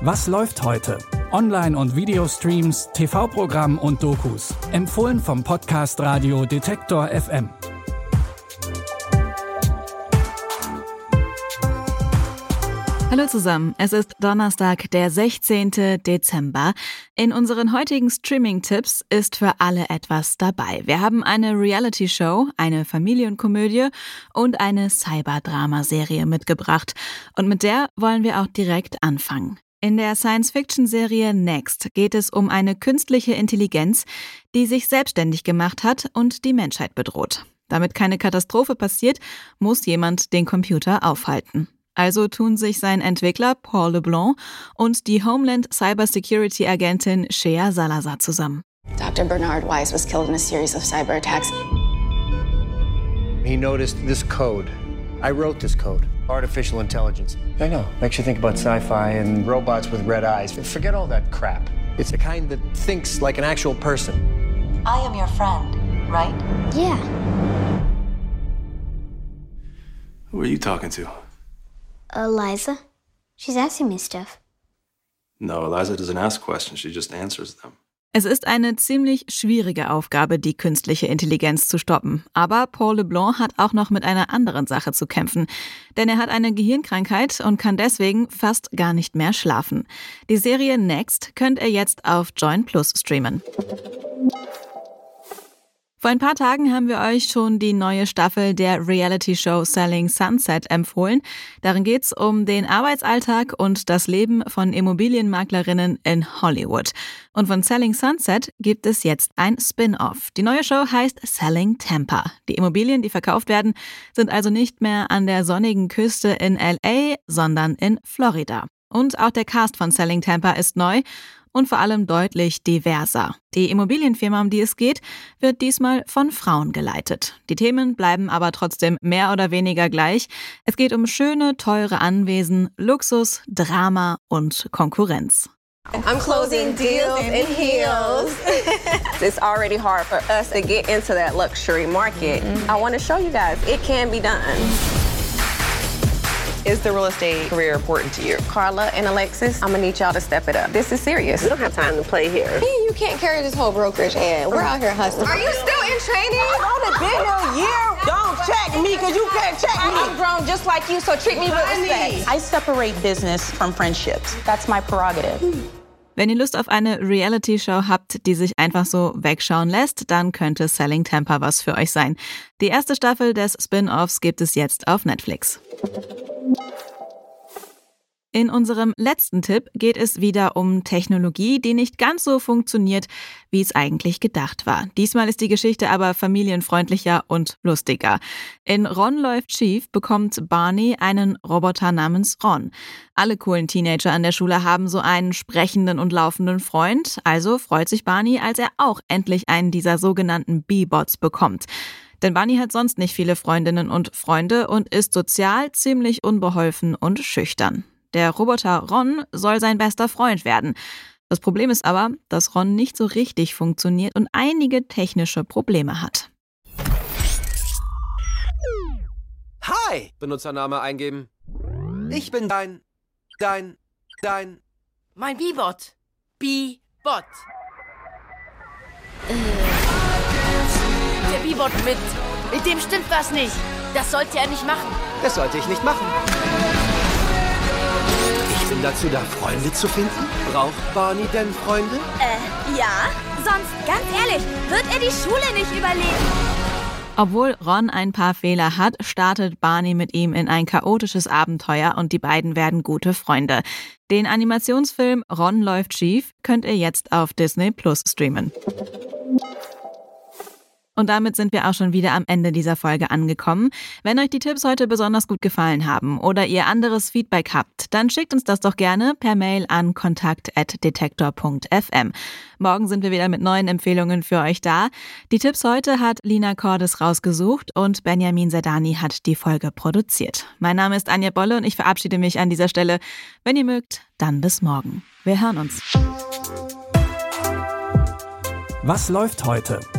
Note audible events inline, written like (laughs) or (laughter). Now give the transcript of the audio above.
Was läuft heute? Online- und Videostreams, TV-Programm und Dokus. Empfohlen vom Podcast Radio Detektor FM. Hallo zusammen, es ist Donnerstag, der 16. Dezember. In unseren heutigen Streaming-Tipps ist für alle etwas dabei. Wir haben eine Reality-Show, eine Familienkomödie und eine Cyberdrama-Serie mitgebracht. Und mit der wollen wir auch direkt anfangen. In der Science-Fiction-Serie Next geht es um eine künstliche Intelligenz, die sich selbstständig gemacht hat und die Menschheit bedroht. Damit keine Katastrophe passiert, muss jemand den Computer aufhalten. Also tun sich sein Entwickler Paul LeBlanc und die Homeland Cybersecurity Agentin Shea Salazar zusammen. Dr. Bernard Weiss was killed in a series of cyber attacks. He noticed this code. I wrote this code. Artificial intelligence. I know. Makes you think about sci fi and robots with red eyes. Forget all that crap. It's the kind that thinks like an actual person. I am your friend, right? Yeah. Who are you talking to? Eliza. She's asking me stuff. No, Eliza doesn't ask questions, she just answers them. Es ist eine ziemlich schwierige Aufgabe, die künstliche Intelligenz zu stoppen. Aber Paul LeBlanc hat auch noch mit einer anderen Sache zu kämpfen. Denn er hat eine Gehirnkrankheit und kann deswegen fast gar nicht mehr schlafen. Die Serie Next könnt ihr jetzt auf Join Plus streamen. Vor ein paar Tagen haben wir euch schon die neue Staffel der Reality-Show Selling Sunset empfohlen. Darin geht's um den Arbeitsalltag und das Leben von Immobilienmaklerinnen in Hollywood. Und von Selling Sunset gibt es jetzt ein Spin-off. Die neue Show heißt Selling Tampa. Die Immobilien, die verkauft werden, sind also nicht mehr an der sonnigen Küste in LA, sondern in Florida. Und auch der Cast von Selling Tampa ist neu und vor allem deutlich diverser. Die Immobilienfirma, um die es geht, wird diesmal von Frauen geleitet. Die Themen bleiben aber trotzdem mehr oder weniger gleich. Es geht um schöne, teure Anwesen, Luxus, Drama und Konkurrenz. I'm closing deals in heels. (laughs) it's already hard for us to get into that luxury market. I want to show you guys it can be done. Is the real estate career important to you? Carla and Alexis, I'm gonna need y'all to step it up. This is serious. We don't have time to play here. You can't carry this whole brokerage and we're out here hustling. Are you still in training? I've only been here a year. Don't check me because you can't check me. I'm grown just like you, so treat me with respect. I separate business from friendships. That's my prerogative. Wenn ihr Lust auf eine Reality-Show habt, die sich einfach so wegschauen lässt, dann könnte Selling Tampa was für euch sein. Die erste Staffel des Spin-offs gibt es jetzt auf Netflix. In unserem letzten Tipp geht es wieder um Technologie, die nicht ganz so funktioniert, wie es eigentlich gedacht war. Diesmal ist die Geschichte aber familienfreundlicher und lustiger. In Ron läuft schief bekommt Barney einen Roboter namens Ron. Alle coolen Teenager an der Schule haben so einen sprechenden und laufenden Freund, also freut sich Barney, als er auch endlich einen dieser sogenannten B-Bots bekommt. Denn Barney hat sonst nicht viele Freundinnen und Freunde und ist sozial ziemlich unbeholfen und schüchtern. Der Roboter Ron soll sein bester Freund werden. Das Problem ist aber, dass Ron nicht so richtig funktioniert und einige technische Probleme hat. Hi! Benutzername eingeben. Ich bin dein, dein, dein. Mein B-Bot. B-Bot. Der B-Bot mit. Mit dem stimmt was nicht. Das sollte er nicht machen. Das sollte ich nicht machen. Ich bin dazu da, Freunde zu finden. Braucht Barney denn Freunde? Äh, ja. Sonst, ganz ehrlich, wird er die Schule nicht überleben. Obwohl Ron ein paar Fehler hat, startet Barney mit ihm in ein chaotisches Abenteuer und die beiden werden gute Freunde. Den Animationsfilm Ron läuft schief könnt ihr jetzt auf Disney Plus streamen. Und damit sind wir auch schon wieder am Ende dieser Folge angekommen. Wenn euch die Tipps heute besonders gut gefallen haben oder ihr anderes Feedback habt, dann schickt uns das doch gerne per Mail an kontakt.detektor.fm. Morgen sind wir wieder mit neuen Empfehlungen für euch da. Die Tipps heute hat Lina Cordes rausgesucht und Benjamin Sedani hat die Folge produziert. Mein Name ist Anja Bolle und ich verabschiede mich an dieser Stelle. Wenn ihr mögt, dann bis morgen. Wir hören uns. Was läuft heute?